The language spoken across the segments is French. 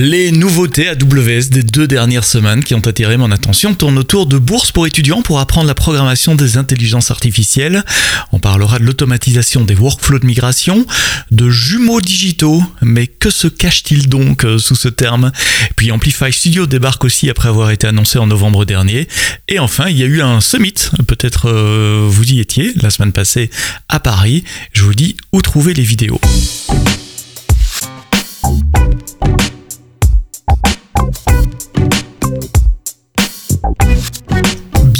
Les nouveautés AWS des deux dernières semaines qui ont attiré mon attention tournent autour de bourses pour étudiants pour apprendre la programmation des intelligences artificielles. On parlera de l'automatisation des workflows de migration, de jumeaux digitaux. Mais que se cache-t-il donc euh, sous ce terme? Puis Amplify Studio débarque aussi après avoir été annoncé en novembre dernier. Et enfin, il y a eu un summit. Peut-être euh, vous y étiez la semaine passée à Paris. Je vous dis où trouver les vidéos. Thank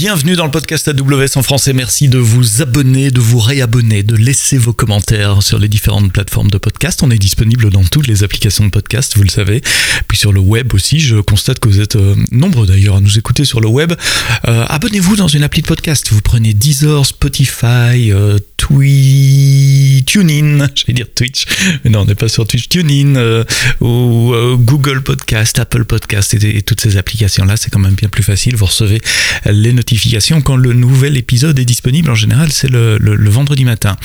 Bienvenue dans le podcast AWS en français. Merci de vous abonner, de vous réabonner, de laisser vos commentaires sur les différentes plateformes de podcast. On est disponible dans toutes les applications de podcast, vous le savez. Puis sur le web aussi, je constate que vous êtes euh, nombreux d'ailleurs à nous écouter sur le web. Euh, abonnez-vous dans une appli de podcast. Vous prenez Deezer, Spotify, euh, Tweet, TuneIn, j'allais dire Twitch, mais non, on n'est pas sur Twitch, TuneIn euh, ou Google Podcast, Apple Podcast et, et toutes ces applications-là. C'est quand même bien plus facile. Vous recevez les notifications quand le nouvel épisode est disponible. En général, c'est le, vendredi matin.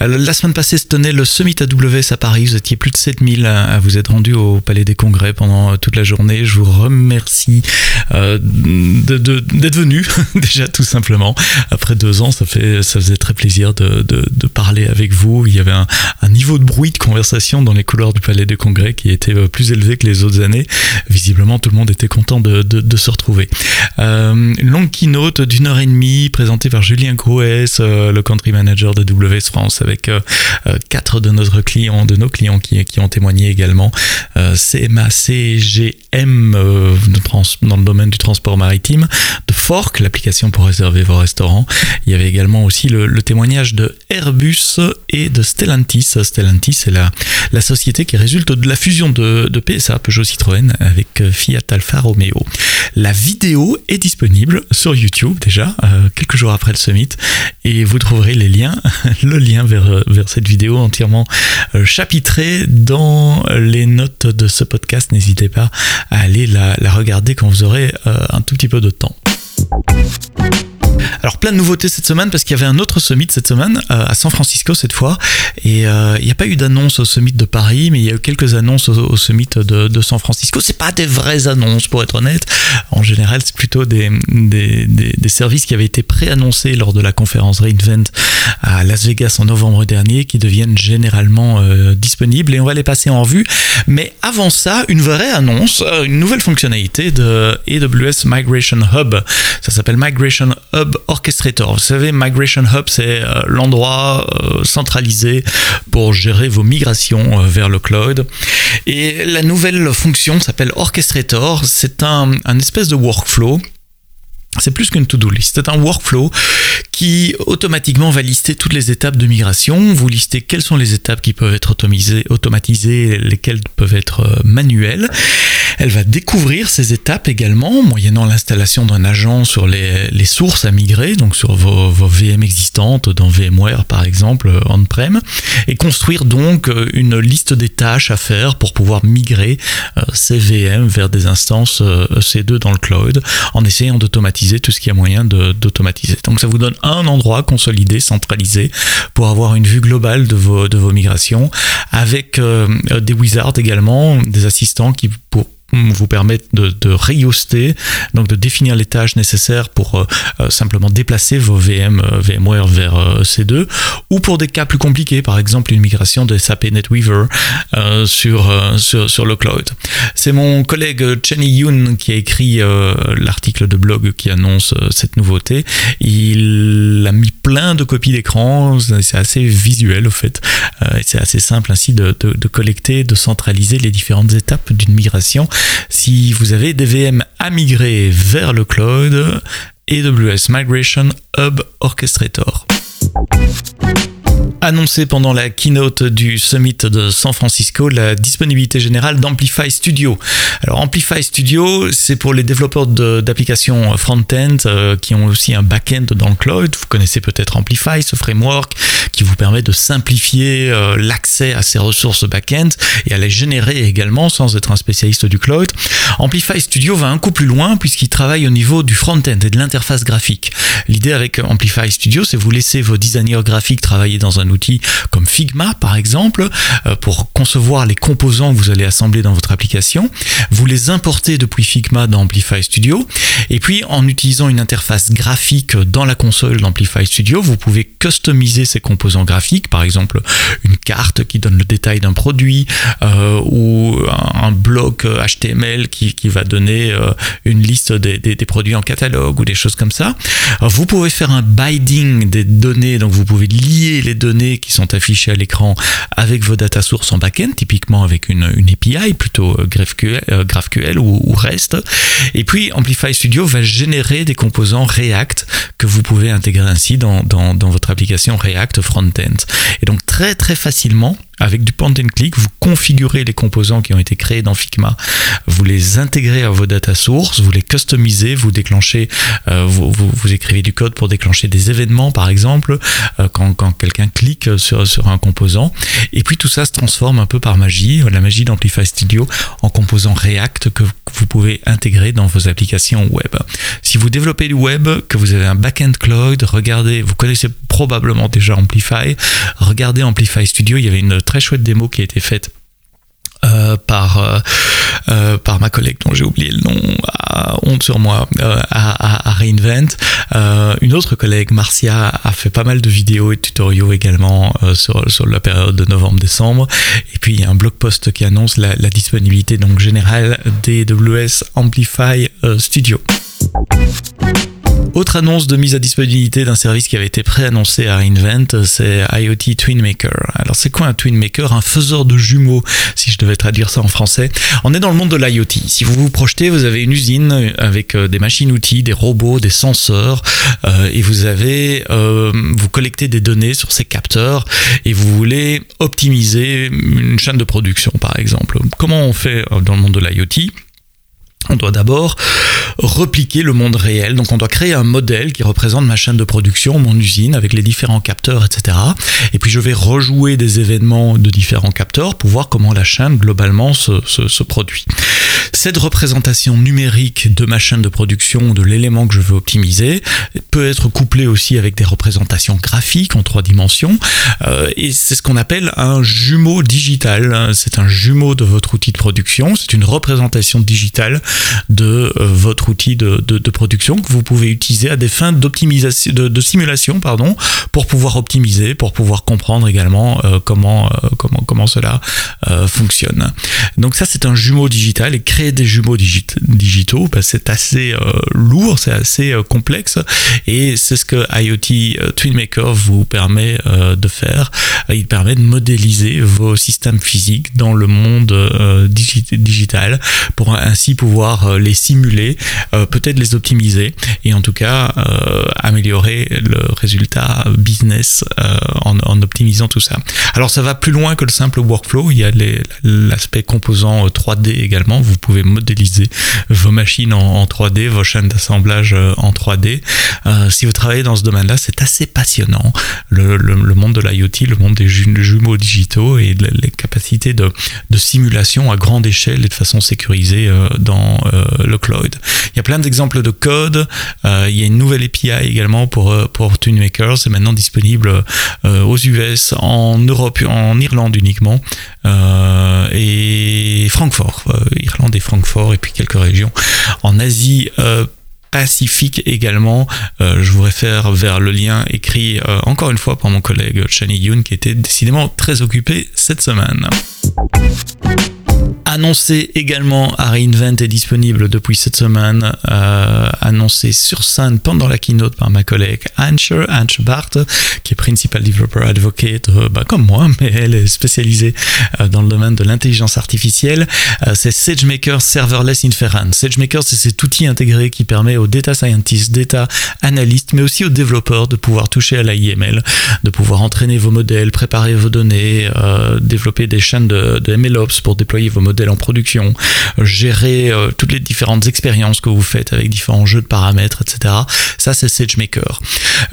Euh, la semaine passée se tenait le Summit AWS à Paris. Vous étiez plus de 7000 à vous être rendu au Palais des Congrès pendant euh, toute la journée. Je vous remercie euh, d'être venu, déjà tout simplement. Après deux ans, ça, fait, ça faisait très plaisir de, parler avec vous. Il y avait un, niveau de bruit de conversation dans les couloirs du Palais des Congrès qui était plus élevé que les autres années. Visiblement, tout le monde était content de, se retrouver. une longue keynote d'une heure et demie présentée par Julien Grouès, euh, le country manager de WS France, avec euh, euh, quatre de notre clients, de nos clients qui, ont témoigné également. CMA, CGM dans le domaine du transport maritime, de Fork, l'application pour réserver vos restaurants. Il y avait également aussi le, témoignage de Airbus et de Stellantis. Stellantis, c'est la, la société qui résulte de la fusion de, de PSA, Peugeot Citroën, avec Fiat Alfa Romeo. La vidéo est disponible sur YouTube déjà, euh, quelques jours après le summit, et vous trouverez les liens, le lien vers, euh, vers cette vidéo entièrement euh, chapitrée dans les notes de ce podcast. N'hésitez pas à aller la, la, regarder quand vous aurez un tout petit peu de temps. Alors plein de nouveautés cette semaine parce qu'il y avait un autre summit cette semaine euh, à San Francisco cette fois et euh, il n'y a pas eu d'annonce au summit de Paris mais il y a eu quelques annonces au, summit de, San Francisco. C'est pas des vraies annonces pour être honnête. En général c'est plutôt des, des, des, services qui avaient été préannoncés lors de la conférence Reinvent à Las Vegas en novembre dernier qui deviennent généralement euh, disponibles et on va les passer en revue. Mais avant ça, une vraie annonce, une nouvelle fonctionnalité de AWS Migration Hub. Ça s'appelle Migration Hub Orchestrator. Vous savez, Migration Hub, c'est euh, l'endroit euh, centralisé pour gérer vos migrations euh, vers le cloud. Et la nouvelle fonction s'appelle Orchestrator. C'est un, un espèce de workflow c'est plus qu'une to-do list, c'est un workflow qui automatiquement va lister toutes les étapes de migration. Vous listez quelles sont les étapes qui peuvent être automatisées, lesquelles peuvent être manuelles. Elle va découvrir ces étapes également, moyennant l'installation d'un agent sur les, sources à migrer, donc sur vos, VM existantes dans VMware par exemple on-prem, et construire donc euh, une liste des tâches à faire pour pouvoir migrer euh, ces VM vers des instances EC2 euh, dans le cloud, en essayant d'automatiser tout ce qui a moyen d'automatiser. Donc ça vous donne un endroit consolidé, centralisé, pour avoir une vue globale de vos, de vos migrations, avec des wizards également, des assistants qui pour vous permettre de, de donc de définir les tâches nécessaires pour euh, euh, simplement déplacer vos VM euh, VMware vers C2, ou pour des cas plus compliqués, par exemple une migration de SAP NetWeaver sur, sur, sur, le cloud. C'est mon collègue Chenny Yoon qui a écrit l'article de blog qui annonce cette nouveauté. Il a mis plein de copies d'écran, c'est assez visuel au fait, c'est assez simple ainsi de, de, de collecter, de centraliser les différentes étapes d'une migration si vous avez des VM à migrer vers le cloud, AWS Migration Hub Orchestrator annoncé pendant la keynote du summit de San Francisco la disponibilité générale d'Amplify Studio. Alors Amplify Studio, c'est pour les développeurs d'applications front-end euh, qui ont aussi un back-end dans le cloud. Vous connaissez peut-être Amplify, ce framework qui vous permet de simplifier euh, l'accès à ces ressources back-end et à les générer également sans être un spécialiste du cloud. Amplify Studio va un coup plus loin puisqu'il travaille au niveau du front-end et de l'interface graphique. L'idée avec Amplify Studio, c'est vous laisser vos designers graphiques travailler dans un outils comme Figma par exemple pour concevoir les composants que vous allez assembler dans votre application. Vous les importez depuis Figma dans Amplify Studio et puis en utilisant une interface graphique dans la console d'Amplify Studio, vous pouvez customiser ces composants graphiques, par exemple une carte qui donne le détail d'un produit euh, ou un bloc HTML qui, qui va donner euh, une liste des, des, des, produits en catalogue ou des choses comme ça. vous pouvez faire un binding des données, donc vous pouvez lier les données qui sont affichées à l'écran avec vos data sources en backend, typiquement avec une, API, plutôt GraphQL, euh, GraphQL ou, ou REST. Et puis Amplify Studio va générer des composants React que vous pouvez intégrer ainsi dans votre application React Frontend. Et donc très très facilement, avec du point and click, vous configurez les composants qui ont été créés dans Figma, vous les intégrez à vos data sources, vous les customisez, vous déclenchez, euh, vous, vous, vous, écrivez du code pour déclencher des événements par exemple, euh, quand, quelqu'un clique sur, sur un composant, et puis tout ça se transforme un peu par magie, la magie d'Amplify Studio, en composants React que vous pouvez intégrer dans vos applications web. Si vous développez du web, que vous avez un backend cloud, regardez, vous connaissez probablement déjà Amplify, regardez Amplify Studio, il y avait une très chouette démo qui a été faite euh, par euh, euh, par ma collègue dont j'ai oublié le nom, honte sur moi, à, Reinvent. Une autre collègue, Marcia, a fait pas mal de vidéos et de tutoriaux également sur, sur la période de novembre-décembre. Et puis il y a un blog post qui annonce la, la disponibilité donc générale des AWS Amplify Studio. Autre annonce de mise à disponibilité d'un service qui avait été préannoncé à Invent, c'est IoT Twin Maker. Alors c'est quoi un Twin Maker Un faiseur de jumeaux, si je devais traduire ça en français. On est dans le monde de l'IoT. Si vous vous projetez, vous avez une usine avec euh, des machines-outils, des robots, des senseurs, euh, et vous avez, euh, vous collectez des données sur ces capteurs et vous voulez optimiser une chaîne de production, par exemple. Comment on fait dans le monde de l'IoT? On doit d'abord repliquer le monde réel. Donc on doit créer un modèle qui représente ma chaîne de production, mon usine, avec les différents capteurs, etc. Et puis je vais rejouer des événements de différents capteurs pour voir comment la chaîne globalement se, produit. Cette représentation numérique de ma chaîne de production, de l'élément que je veux optimiser, peut être couplée aussi avec des représentations graphiques en trois dimensions. Euh, et c'est ce qu'on appelle un jumeau digital. C'est un jumeau de votre outil de production. C'est une représentation digitale de euh, votre outil de, de, production que vous pouvez utiliser à des fins d'optimisation, de, simulation, pardon, pour pouvoir optimiser, pour pouvoir comprendre également euh, comment, euh, comment, comment cela fonctionne. Donc ça, c'est un jumeau digital et créer des jumeaux digit digitaux, bah, c'est assez lourd, c'est assez complexe et c'est ce que IoT TwinMaker vous permet de faire. Il permet de modéliser vos systèmes physiques dans le monde digi digital pour ainsi pouvoir euh, les simuler, euh, peut-être les optimiser et en tout cas euh, améliorer le résultat business en, en, optimisant tout ça. Alors ça va plus loin que le simple workflow, il y a l'aspect composant 3D également, vous pouvez modéliser vos machines en, en 3D, vos chaînes d'assemblage en 3D. Euh, si vous travaillez dans ce domaine-là, c'est assez passionnant. Le, monde de l'IoT, le monde des jumeaux digitaux et les capacités de, de simulation à grande échelle et de façon sécurisée euh, euh, le cloud. Il y a plein d'exemples de code. Euh, il y a une nouvelle API également pour, pour TuneMaker. C'est maintenant disponible aux US, en Europe, en Irlande uniquement. et Francfort, Irlande et Francfort, et puis quelques régions en Asie Pacifique également. Euh, je vous réfère vers le lien écrit euh, encore une fois par mon collègue Chani Yoon qui était décidément très occupé cette semaine annoncé également à Reinvent est disponible depuis cette semaine, euh, annoncé sur scène pendant la keynote par ma collègue Anche, Anche Barth, qui est Principal Developer Advocate, euh, bah, comme moi, mais elle est spécialisée euh, dans le domaine de l'intelligence artificielle. C'est SageMaker Serverless Inference. SageMaker, c'est cet outil intégré qui permet aux data scientists, data analystes, mais aussi aux développeurs de pouvoir toucher à l'IML, de pouvoir entraîner vos modèles, préparer vos données, développer des chaînes de, de MLOps pour déployer vos modèles en production, gérer toutes les différentes expériences que vous faites avec différents jeux de paramètres, etc. Ça, c'est SageMaker.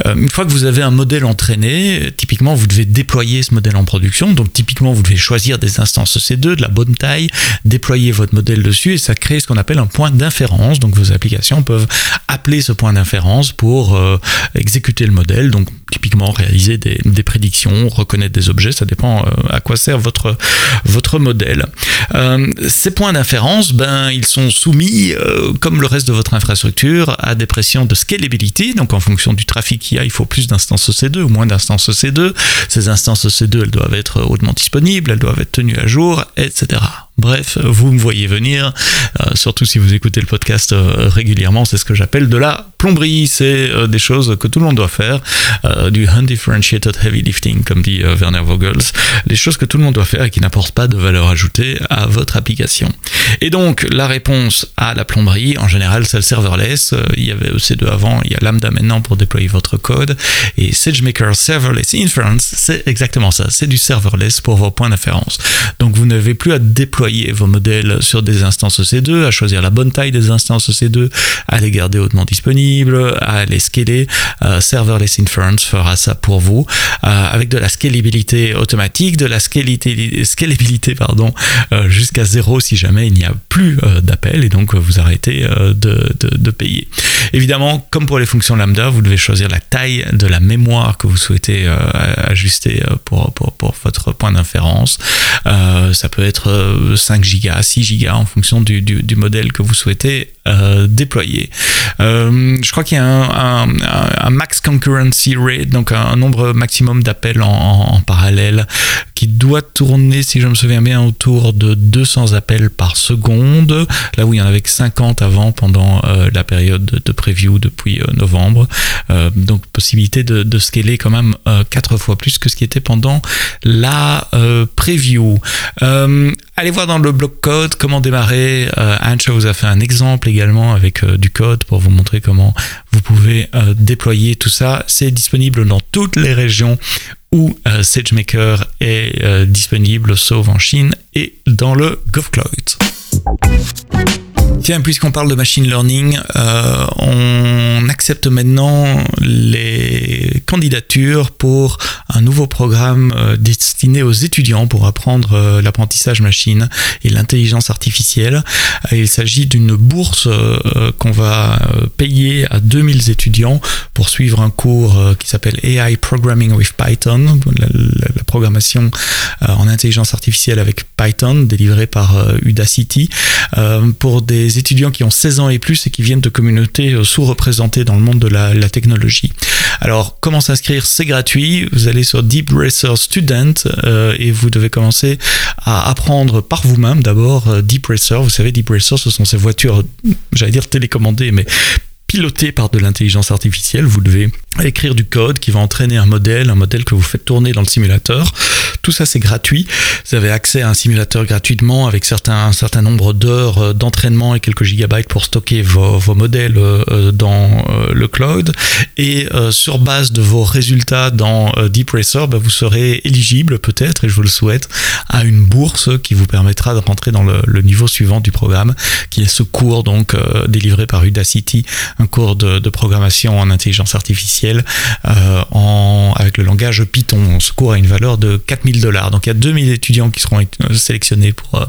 une fois que vous avez un modèle entraîné, typiquement, vous devez déployer ce modèle en production. Donc, typiquement, vous devez choisir des instances C2 de la bonne taille, déployer votre modèle dessus et ça crée ce qu'on appelle un point d'inférence. Donc, vos applications peuvent appeler ce point d'inférence pour exécuter le modèle. Donc, typiquement réaliser des, prédictions, reconnaître des objets, ça dépend euh, à quoi sert votre, votre modèle. Euh, ces points d'inférence, ben, ils sont soumis, euh, comme le reste de votre infrastructure, à des pressions de scalability. Donc en fonction du trafic qu'il y a, il faut plus d'instances EC2 ou moins d'instances EC2. Ces instances EC2, elles doivent être hautement disponibles, elles doivent être tenues à jour, etc. Bref, vous me voyez venir, surtout si vous écoutez le podcast régulièrement, c'est ce que j'appelle de la plomberie, c'est des choses que tout le monde doit faire, du undifferentiated heavy lifting, comme dit Werner Vogels, les choses que tout le monde doit faire et qui n'apportent pas de valeur ajoutée à votre application. Et donc, la réponse à la plomberie, en général, c'est le serverless. Euh, il y avait EC2 avant, il y a Lambda maintenant pour déployer votre code. Et SageMaker Serverless Inference, c'est exactement ça. C'est du serverless pour vos points d'inférence. Donc, vous n'avez plus à déployer vos modèles sur des instances EC2, à choisir la bonne taille des instances EC2, à les garder hautement disponibles, à les scaler. Euh, serverless Inference fera ça pour vous, euh, avec de la scalabilité automatique, de la scalabilité, scalabilité pardon, jusqu'à zéro si jamais il n'y a plus euh, d'appel et donc euh, vous arrêtez euh, de, payer. Évidemment, comme pour les fonctions lambda, vous devez choisir la taille de la mémoire que vous souhaitez ajuster pour, pour, votre point d'inférence. ça peut être 5 Go, 6 Go en fonction du modèle que vous souhaitez euh, déployé. Euh, je crois qu'il y a un, max concurrency rate, donc un, nombre maximum d'appels en, parallèle qui doit tourner, si je me souviens bien, autour de 200 appels par seconde, là où il y en avait que 50 avant pendant euh, la période de, preview depuis novembre. donc possibilité de, de scaler quand même 4 fois plus que ce qui était pendant la preview. allez voir dans le bloc code comment démarrer. Ancha vous a fait un exemple avec euh, du code pour vous montrer comment vous pouvez euh, déployer tout ça. C'est disponible dans toutes les régions où euh, SageMaker est disponible, sauf en Chine et dans le GovCloud. Tiens, puisqu'on parle de machine learning, euh, on accepte maintenant les candidatures pour un nouveau programme euh, destiné aux étudiants pour apprendre euh, l'apprentissage machine et l'intelligence artificielle. Il s'agit d'une bourse qu'on va payer à 2000 étudiants pour suivre un cours qui s'appelle AI Programming with Python, la, programmation en intelligence artificielle avec Python, délivré par Udacity, pour étudiants qui ont 16 ans et plus et qui viennent de communautés euh, sous-représentées dans le monde de la, technologie. Alors, comment s'inscrire? C'est gratuit. Vous allez sur Deep Racer Student euh, et vous devez commencer à apprendre par vous-même d'abord euh, Deep Racer. Vous savez, Deep Racer, ce sont ces voitures, j'allais dire télécommandées, mais piloté par de l'intelligence artificielle. Vous devez écrire du code qui va entraîner un modèle, un modèle que vous faites tourner dans le simulateur. Tout ça, c'est gratuit. Vous avez accès à un simulateur gratuitement avec certains, un certain nombre d'heures euh, d'entraînement et quelques gigabytes pour stocker vos, vos modèles euh, euh, dans le cloud. Et sur base de vos résultats dans Deep bah, vous serez éligible peut-être, et je vous le souhaite, à une bourse qui vous permettra de rentrer dans le, le niveau suivant du programme, qui est ce cours donc délivré par Udacity, un cours de, programmation en intelligence artificielle euh, en, avec le langage Python. Ce cours a une valeur de 4000 dollars. Donc il y a 2000 étudiants qui seront sélectionnés pour, euh,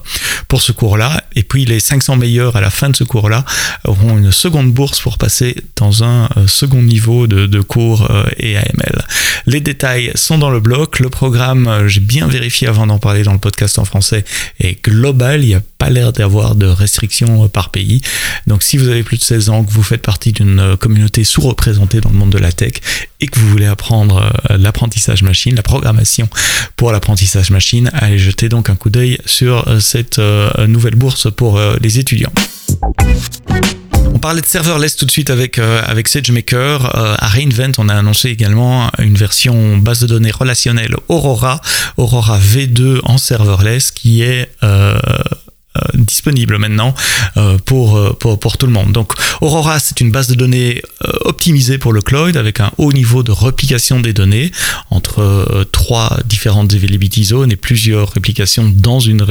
pour ce cours-là. Et puis les 500 meilleurs à la fin de ce cours-là auront une seconde bourse pour passer dans un euh, second niveau de, de cours et AML. Les détails sont dans le bloc. Le programme, j'ai bien vérifié avant d'en parler dans le podcast en français, est global. Il n'y a pas l'air d'avoir de restrictions par pays. Donc si vous avez plus de 16 ans, que vous faites partie d'une euh, communauté sous-représentée dans le monde de la tech et que vous voulez apprendre euh, l'apprentissage machine, la programmation pour l'apprentissage machine, allez jeter donc un coup d'œil sur euh, cette nouvelle bourse pour les étudiants. On parlait de serverless tout de suite avec, avec SageMaker. à Reinvent, on a annoncé également une version base de données relationnelle Aurora, Aurora V2 en serverless, qui est disponible maintenant pour, pour, pour tout le monde. Donc Aurora, c'est une base de données optimisée pour le cloud avec un haut niveau de replication des données entre trois différentes availability zones et plusieurs réplications dans une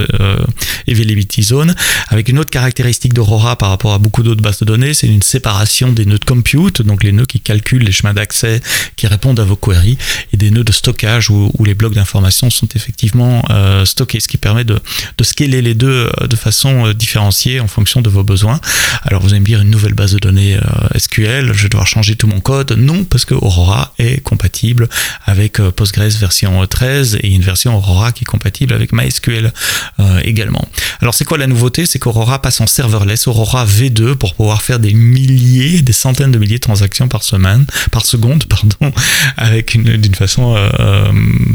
availability zone. Avec une autre caractéristique d'Aurora par rapport à beaucoup d'autres bases de données, c'est une séparation des nœuds de compute, donc les nœuds qui calculent les chemins d'accès, qui répondent à vos queries, et des nœuds de stockage où, les blocs d'information sont effectivement euh, stockés, ce qui permet de, scaler les deux euh, de façon euh, différenciée en fonction de vos besoins. Alors vous allez me dire une nouvelle base de données SQL, je vais devoir changer tout mon code. Non, parce que Aurora est compatible avec Postgres version 13 et une version Aurora qui est compatible avec MySQL également. Alors c'est quoi la nouveauté? C'est qu'Aurora passe en serverless, Aurora V2 pour pouvoir faire des milliers, des centaines de milliers de transactions par semaine, par seconde, pardon, avec une d'une façon euh, euh,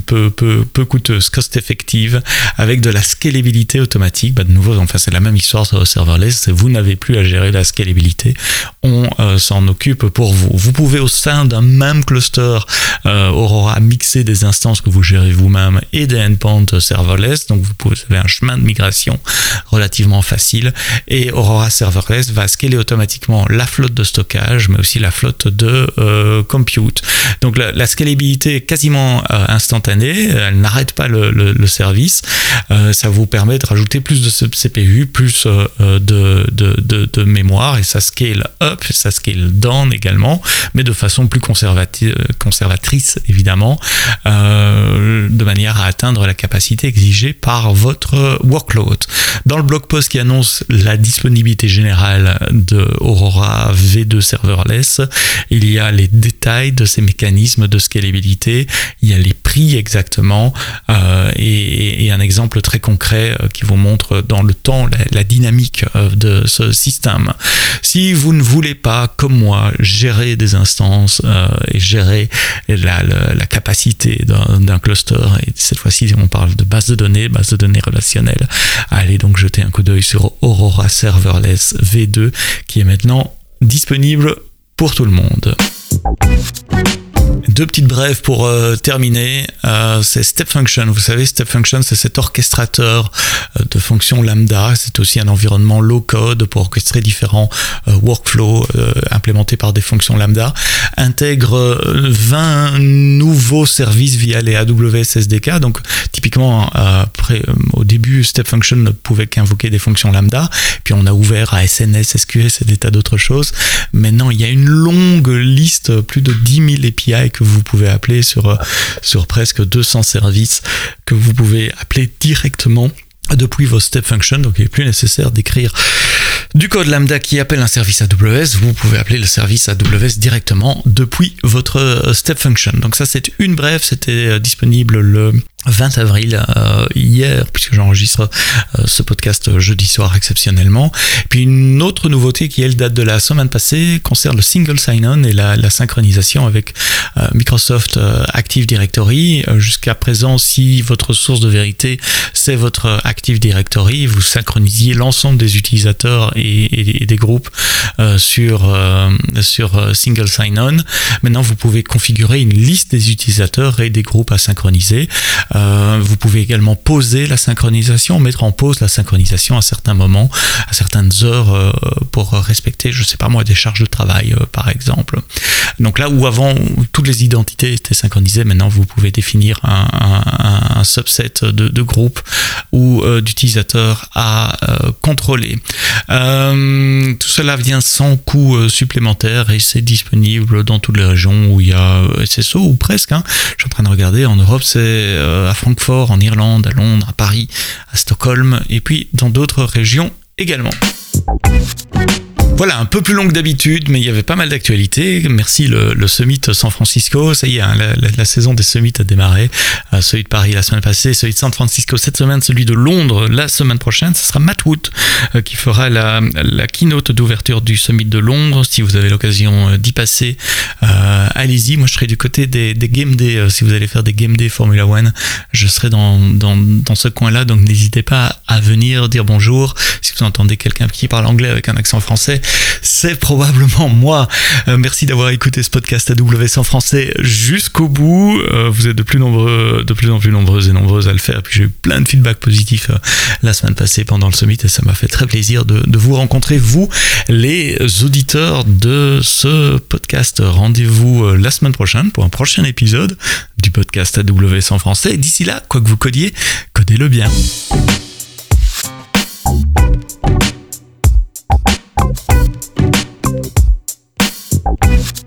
peu, peu, peu coûteuse, cost effective, avec de la scalabilité automatique. Bah, de nouveau, enfin c'est la même histoire sur le serverless. Vous n'avez plus à gérer la scalabilité, on euh, s'en occupe pour vous. Vous pouvez au sein d'un même cluster Aurora mixer des instances que vous gérez vous-même et des endpoints serverless. Donc vous avez un chemin de migration relativement facile et Aurora serverless va scaler automatiquement la flotte de stockage, mais aussi la flotte de euh, compute. Donc la, la, scalabilité est quasiment euh, instantanée, elle n'arrête pas le, service. Euh, ça vous permet de rajouter plus de CPU, plus de, de, de, de, mémoire et ça scale up, ça scale down également, mais de façon plus conservatrice évidemment, de manière à atteindre la capacité exigée par votre workload. Dans le blog post qui annonce la disponibilité générale de Aurora V2 serverless, il y a les détails de ces mécanismes de scalabilité, il y a les prix exactement euh, et, et, un exemple très concret euh, qui vous montre dans le temps la, dynamique euh, de ce système. Si vous ne voulez pas, comme moi, gérer des instances euh, et gérer la, la, la capacité d'un cluster, et cette fois-ci on parle de base de données, base de données relationnelles, allez donc jeter un coup d'œil sur Aurora Serverless V2 qui est maintenant disponible pour tout le monde. Deux petites brèves pour euh, terminer. Euh, c'est Step Function. Vous savez, Step Function, c'est cet orchestrateur euh, de fonctions lambda. C'est aussi un environnement low code pour orchestrer différents euh, workflows implémentés par des fonctions lambda. Intègre 20 nouveaux services via les AWS SDK. Donc, typiquement, au début, Step Function ne pouvait qu'invoquer des fonctions lambda. Puis on a ouvert à SNS, SQS et des tas d'autres choses. Maintenant, il y a une longue liste, plus de 10 000 API que vous pouvez appeler sur, euh, sur presque 200 services que vous pouvez appeler directement. Depuis vos step functions, donc il n'est plus nécessaire d'écrire du code lambda qui appelle un service AWS, vous pouvez appeler le service AWS directement depuis votre euh, step function. Donc ça c'est une brève, c'était euh, disponible le 20 avril euh, hier puisque j'enregistre ce podcast jeudi soir exceptionnellement. Puis une autre nouveauté qui elle date de la semaine passée concerne le single sign-on et la, synchronisation avec Microsoft Active Directory. Jusqu'à présent si votre source de vérité c'est votre Active Directory vous synchronisiez l'ensemble des utilisateurs et, des groupes euh, sur sur single sign-on maintenant vous pouvez configurer une liste des utilisateurs et des groupes à synchroniser euh, vous pouvez également poser la synchronisation, mettre en pause la synchronisation à certains moments, à certaines heures euh, pour respecter, je sais pas moi, des charges de travail euh, par exemple. Donc là où avant toutes les identités étaient synchronisées, maintenant vous pouvez définir un, subset de, groupes ou euh, d'utilisateurs à euh, contrôler. Euh, tout cela vient sans coût supplémentaire et c'est disponible dans toutes les régions où il y a SSO ou presque. Hein. Je suis en train de regarder en Europe, c'est à Francfort, en Irlande, à Londres, à Paris, à Stockholm et puis dans d'autres régions également. Voilà, un peu plus long que d'habitude, mais il y avait pas mal d'actualités. Merci le, le, Summit San Francisco. Ça y est, hein, la, saison des summits a démarré. Euh, celui de Paris la semaine passée, celui de San Francisco cette semaine, celui de Londres la semaine prochaine. Ce sera Matt Wood euh, qui fera la, la keynote d'ouverture du Summit de Londres. Si vous avez l'occasion euh, d'y passer, euh, allez-y. Moi, je serai du côté des, des Game Day. Si vous allez faire des Game Day Formula One, je serai dans, dans, dans ce coin-là. Donc, n'hésitez pas à venir dire bonjour. Si vous entendez quelqu'un qui parle anglais avec un accent français, c'est probablement moi. Euh, merci d'avoir écouté ce podcast AWS en français jusqu'au bout. Euh, vous êtes de plus en plus nombreuses et nombreuses à le faire. Puis j'ai eu plein de feedback positifs euh, la semaine passée pendant le summit et ça m'a fait très plaisir de, de, vous rencontrer, vous, les auditeurs de ce podcast. Rendez-vous euh, la semaine prochaine pour un prochain épisode du podcast AWS en français. D'ici là, quoi que vous codiez, codez-le bien. Música